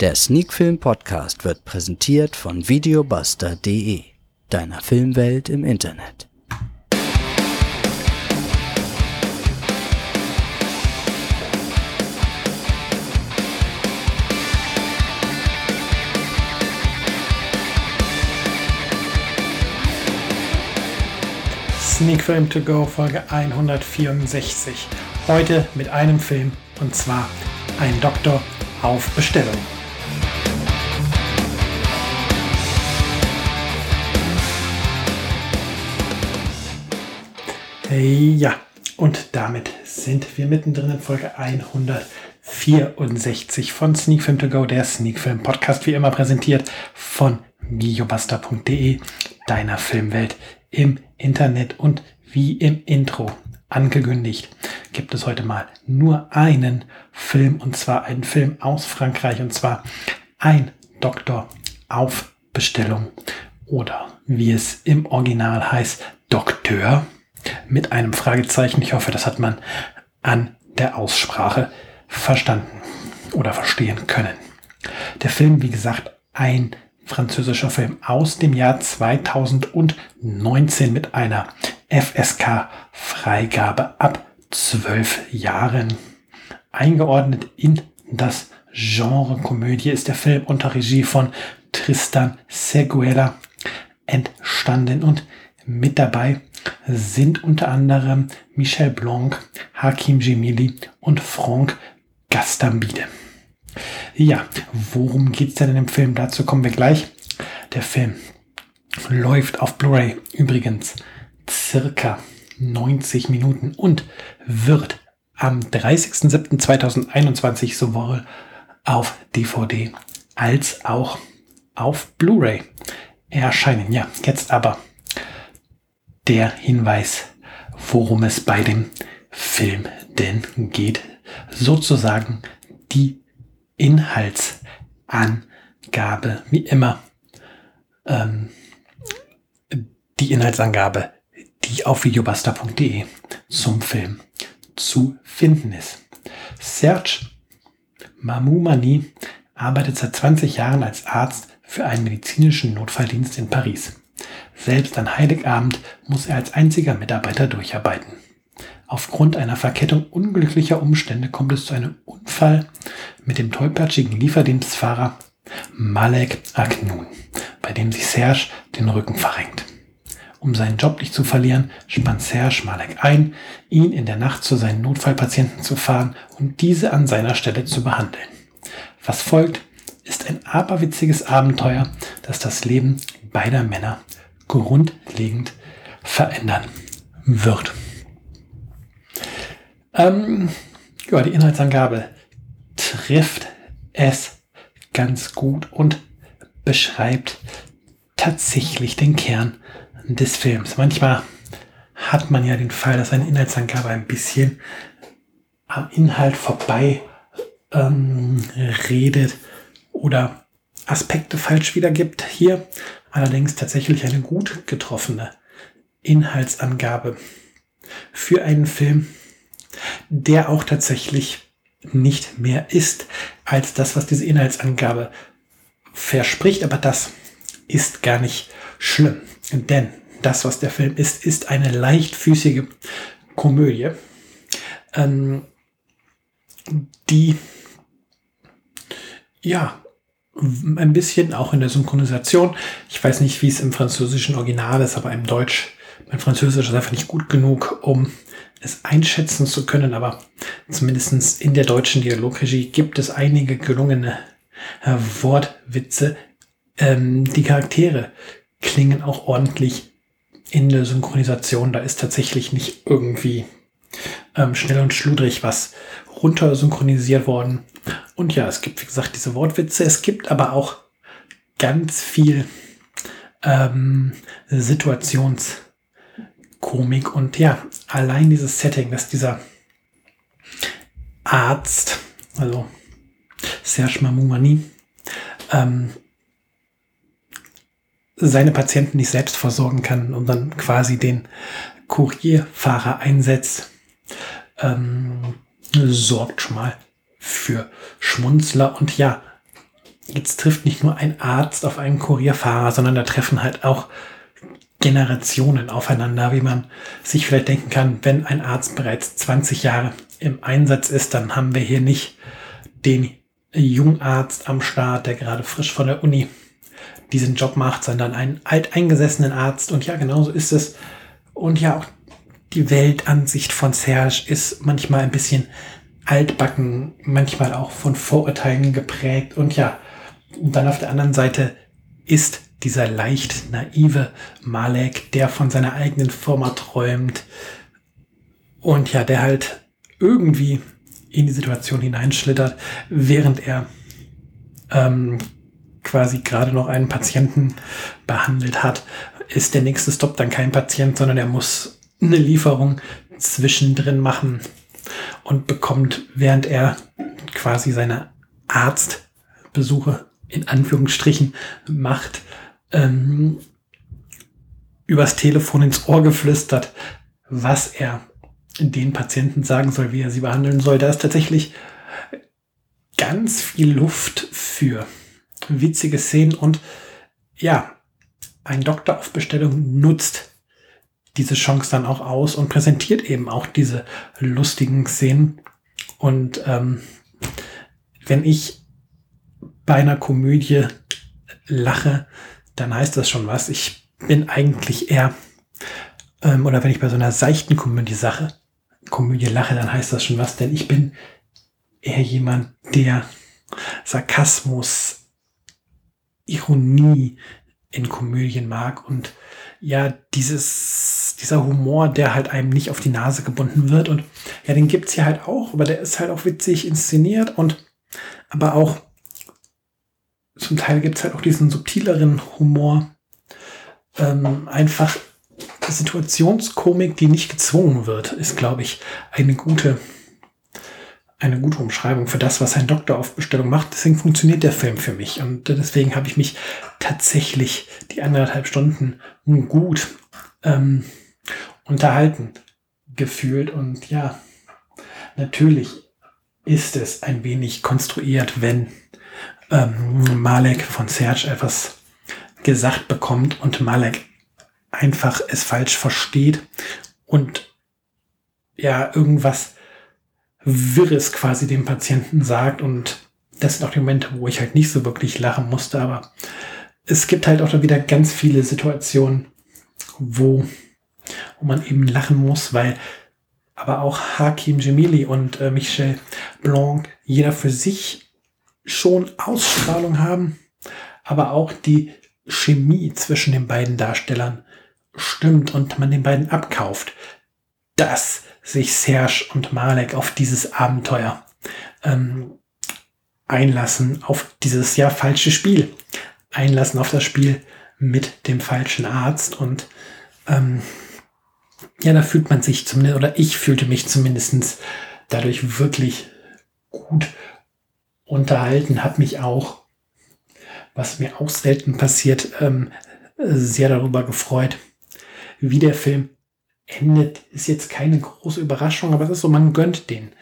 Der Sneakfilm Podcast wird präsentiert von videobuster.de, deiner Filmwelt im Internet. Sneak Film To Go Folge 164. Heute mit einem Film und zwar Ein Doktor auf Bestellung. Ja, und damit sind wir mittendrin in Folge 164 von Sneak Film To Go, der Sneak Film Podcast, wie immer präsentiert von videobuster.de, deiner Filmwelt im Internet. Und wie im Intro angekündigt, gibt es heute mal nur einen Film und zwar einen Film aus Frankreich und zwar ein Doktor auf Bestellung oder wie es im Original heißt, Doktor mit einem Fragezeichen. Ich hoffe, das hat man an der Aussprache verstanden oder verstehen können. Der Film, wie gesagt, ein französischer Film aus dem Jahr 2019 mit einer FSK-Freigabe ab zwölf Jahren. Eingeordnet in das Genre Komödie ist der Film unter Regie von Tristan Seguela entstanden und mit dabei sind unter anderem Michel Blanc, Hakim Jemili und Franck Gastambide. Ja, worum geht es denn in dem Film? Dazu kommen wir gleich. Der Film läuft auf Blu-ray übrigens circa 90 Minuten und wird am 30.07.2021 sowohl auf DVD als auch auf Blu-ray erscheinen. Ja, jetzt aber der Hinweis, worum es bei dem Film denn geht. Sozusagen die Inhaltsangabe, wie immer. Ähm, die Inhaltsangabe, die auf videobuster.de zum Film zu finden ist. Serge Mamoumani arbeitet seit 20 Jahren als Arzt für einen medizinischen Notfalldienst in Paris. Selbst an Heiligabend muss er als einziger Mitarbeiter durcharbeiten. Aufgrund einer Verkettung unglücklicher Umstände kommt es zu einem Unfall mit dem tollpatschigen Lieferdienstfahrer Malek Aknun, bei dem sich Serge den Rücken verrenkt. Um seinen Job nicht zu verlieren, spannt Serge Malek ein, ihn in der Nacht zu seinen Notfallpatienten zu fahren und diese an seiner Stelle zu behandeln. Was folgt, ist ein aberwitziges Abenteuer, das das Leben beider Männer grundlegend verändern wird. Ähm, ja, die Inhaltsangabe trifft es ganz gut und beschreibt tatsächlich den Kern des Films. Manchmal hat man ja den Fall, dass eine Inhaltsangabe ein bisschen am Inhalt vorbei ähm, redet oder Aspekte falsch wiedergibt. Hier allerdings tatsächlich eine gut getroffene Inhaltsangabe für einen Film, der auch tatsächlich nicht mehr ist als das, was diese Inhaltsangabe verspricht. Aber das ist gar nicht schlimm, denn das, was der Film ist, ist eine leichtfüßige Komödie, ähm, die ja ein bisschen auch in der Synchronisation. Ich weiß nicht, wie es im französischen Original ist, aber im Deutsch, mein Französisch ist einfach nicht gut genug, um es einschätzen zu können, aber zumindest in der deutschen Dialogregie gibt es einige gelungene äh, Wortwitze. Ähm, die Charaktere klingen auch ordentlich in der Synchronisation. Da ist tatsächlich nicht irgendwie ähm, schnell und schludrig was runter synchronisiert worden. Und ja, es gibt, wie gesagt, diese Wortwitze. Es gibt aber auch ganz viel ähm, Situations- Komik und ja, allein dieses Setting, dass dieser Arzt, also Serge Mamoumani, ähm, seine Patienten nicht selbst versorgen kann und dann quasi den Kurierfahrer einsetzt, ähm, sorgt schon mal für Schmunzler und ja, jetzt trifft nicht nur ein Arzt auf einen Kurierfahrer, sondern da treffen halt auch Generationen aufeinander, wie man sich vielleicht denken kann, wenn ein Arzt bereits 20 Jahre im Einsatz ist, dann haben wir hier nicht den Jungarzt am Start, der gerade frisch von der Uni diesen Job macht, sondern einen alteingesessenen Arzt. Und ja, genauso ist es. Und ja, auch die Weltansicht von Serge ist manchmal ein bisschen altbacken, manchmal auch von Vorurteilen geprägt. Und ja, dann auf der anderen Seite ist dieser leicht naive Malek, der von seiner eigenen Firma träumt und ja, der halt irgendwie in die Situation hineinschlittert, während er ähm, quasi gerade noch einen Patienten behandelt hat, ist der nächste Stop dann kein Patient, sondern er muss eine Lieferung zwischendrin machen und bekommt, während er quasi seine Arztbesuche in Anführungsstrichen macht, ähm, übers Telefon ins Ohr geflüstert, was er den Patienten sagen soll, wie er sie behandeln soll. Da ist tatsächlich ganz viel Luft für witzige Szenen und ja, ein Doktor auf Bestellung nutzt diese Chance dann auch aus und präsentiert eben auch diese lustigen Szenen. Und ähm, wenn ich bei einer Komödie lache, dann heißt das schon was. Ich bin eigentlich eher, ähm, oder wenn ich bei so einer seichten Komödie Sache, Komödie lache, dann heißt das schon was, denn ich bin eher jemand, der Sarkasmus, Ironie in Komödien mag und ja, dieses, dieser Humor, der halt einem nicht auf die Nase gebunden wird und ja, den gibt's hier halt auch, aber der ist halt auch witzig inszeniert und aber auch zum Teil gibt es halt auch diesen subtileren Humor. Ähm, einfach Situationskomik, die nicht gezwungen wird, ist, glaube ich, eine gute, eine gute Umschreibung für das, was ein Doktor auf Bestellung macht. Deswegen funktioniert der Film für mich. Und deswegen habe ich mich tatsächlich die anderthalb Stunden gut ähm, unterhalten gefühlt. Und ja, natürlich ist es ein wenig konstruiert, wenn ähm, Malek von Serge etwas gesagt bekommt und Malek einfach es falsch versteht und ja, irgendwas Wirres quasi dem Patienten sagt und das sind auch die Momente, wo ich halt nicht so wirklich lachen musste, aber es gibt halt auch da wieder ganz viele Situationen, wo, wo man eben lachen muss, weil aber auch Hakim Jemili und äh, Michel Blanc jeder für sich schon Ausstrahlung haben, aber auch die Chemie zwischen den beiden Darstellern stimmt und man den beiden abkauft, dass sich Serge und Malek auf dieses Abenteuer ähm, einlassen, auf dieses ja falsche Spiel, einlassen auf das Spiel mit dem falschen Arzt und ähm, ja, da fühlt man sich zumindest, oder ich fühlte mich zumindest dadurch wirklich gut unterhalten, hat mich auch, was mir auch selten passiert, ähm, sehr darüber gefreut, wie der Film endet. Ist jetzt keine große Überraschung, aber es ist so, man gönnt den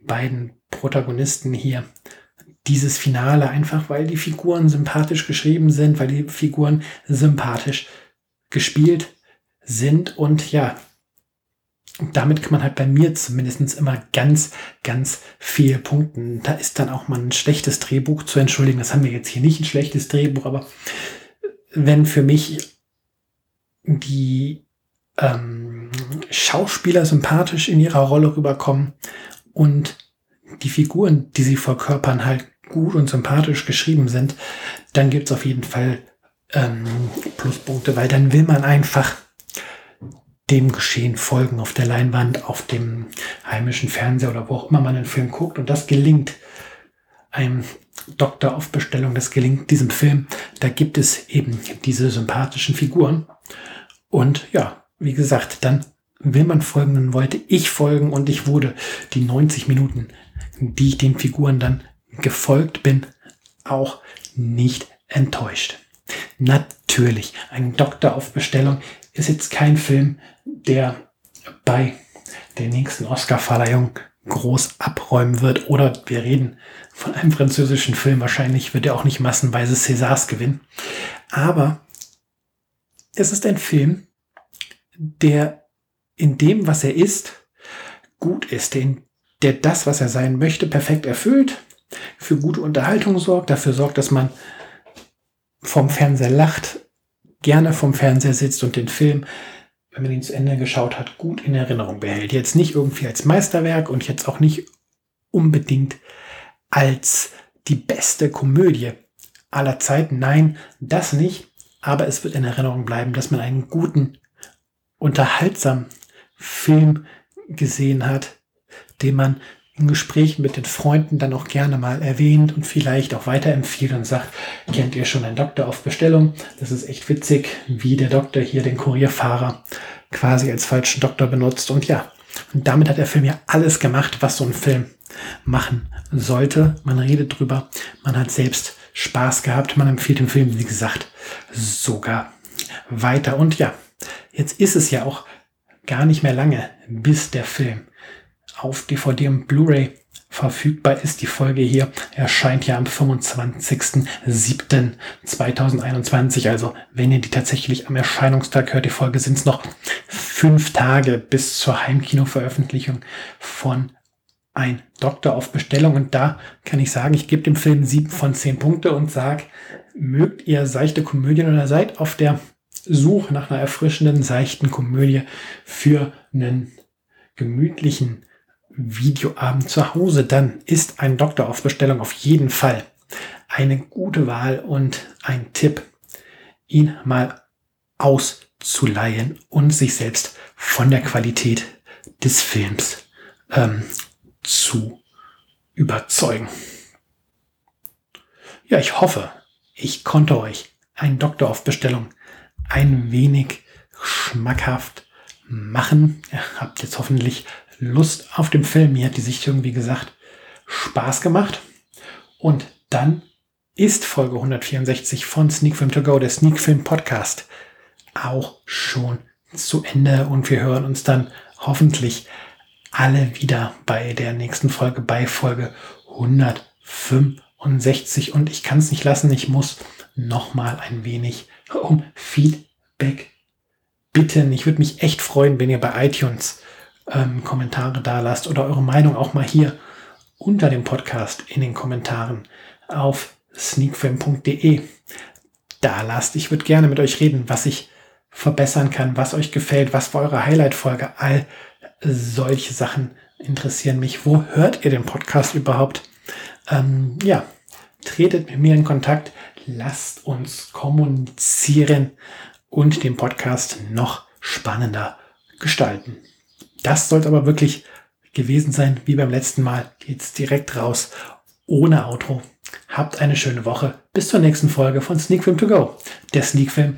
beiden Protagonisten hier dieses Finale einfach, weil die Figuren sympathisch geschrieben sind, weil die Figuren sympathisch gespielt sind und ja, damit kann man halt bei mir zumindest immer ganz, ganz viel punkten. Da ist dann auch mal ein schlechtes Drehbuch zu entschuldigen. Das haben wir jetzt hier nicht ein schlechtes Drehbuch, aber wenn für mich die ähm, Schauspieler sympathisch in ihrer Rolle rüberkommen und die Figuren, die sie verkörpern, halt gut und sympathisch geschrieben sind, dann gibt es auf jeden Fall ähm, Pluspunkte, weil dann will man einfach dem Geschehen folgen auf der Leinwand, auf dem heimischen Fernseher oder wo auch immer man den Film guckt. Und das gelingt einem Doktor auf Bestellung, das gelingt diesem Film. Da gibt es eben diese sympathischen Figuren. Und ja, wie gesagt, dann will man folgen, dann wollte ich folgen und ich wurde die 90 Minuten, die ich den Figuren dann gefolgt bin, auch nicht enttäuscht. Natürlich, ein Doktor auf Bestellung ist jetzt kein Film, der bei der nächsten Oscar-Verleihung groß abräumen wird. Oder wir reden von einem französischen Film. Wahrscheinlich wird er auch nicht massenweise Césars gewinnen. Aber es ist ein Film, der in dem, was er ist, gut ist, den, der das, was er sein möchte, perfekt erfüllt, für gute Unterhaltung sorgt, dafür sorgt, dass man vom Fernseher lacht, gerne vom Fernseher sitzt und den Film, wenn man ihn zu Ende geschaut hat, gut in Erinnerung behält. Jetzt nicht irgendwie als Meisterwerk und jetzt auch nicht unbedingt als die beste Komödie aller Zeiten. Nein, das nicht. Aber es wird in Erinnerung bleiben, dass man einen guten, unterhaltsamen Film gesehen hat, den man in Gesprächen mit den Freunden dann auch gerne mal erwähnt und vielleicht auch weiterempfiehlt und sagt, kennt ihr schon einen Doktor auf Bestellung? Das ist echt witzig, wie der Doktor hier den Kurierfahrer quasi als falschen Doktor benutzt. Und ja, und damit hat der Film ja alles gemacht, was so ein Film machen sollte. Man redet drüber, man hat selbst Spaß gehabt, man empfiehlt den Film, wie gesagt, sogar weiter. Und ja, jetzt ist es ja auch gar nicht mehr lange, bis der Film auf DVD und Blu-ray verfügbar ist. Die Folge hier erscheint ja am 25.07.2021. Also wenn ihr die tatsächlich am Erscheinungstag hört, die Folge sind es noch fünf Tage bis zur Heimkino-Veröffentlichung von Ein Doktor auf Bestellung. Und da kann ich sagen, ich gebe dem Film sieben von zehn Punkte und sage, mögt ihr seichte Komödien oder seid auf der Suche nach einer erfrischenden, seichten Komödie für einen gemütlichen Videoabend zu Hause, dann ist ein Doktor auf Bestellung auf jeden Fall eine gute Wahl und ein Tipp, ihn mal auszuleihen und sich selbst von der Qualität des Films ähm, zu überzeugen. Ja, ich hoffe, ich konnte euch einen Doktor auf Bestellung ein wenig schmackhaft machen. Ihr habt jetzt hoffentlich Lust auf den Film. Mir hat die Sichtung, wie gesagt, Spaß gemacht. Und dann ist Folge 164 von Sneak Film To Go, der Sneak Film Podcast, auch schon zu Ende. Und wir hören uns dann hoffentlich alle wieder bei der nächsten Folge, bei Folge 165. Und ich kann es nicht lassen, ich muss noch mal ein wenig um Feedback bitten. Ich würde mich echt freuen, wenn ihr bei iTunes ähm, Kommentare da lasst oder eure Meinung auch mal hier unter dem Podcast in den Kommentaren auf sneakfilm.de da lasst. Ich würde gerne mit euch reden, was ich verbessern kann, was euch gefällt, was war eure Highlight-Folge. All solche Sachen interessieren mich. Wo hört ihr den Podcast überhaupt? Ähm, ja, tretet mit mir in Kontakt, lasst uns kommunizieren und den Podcast noch spannender gestalten. Das sollte aber wirklich gewesen sein, wie beim letzten Mal. Geht's direkt raus, ohne Outro. Habt eine schöne Woche. Bis zur nächsten Folge von Sneak Film To Go, der Sneak Film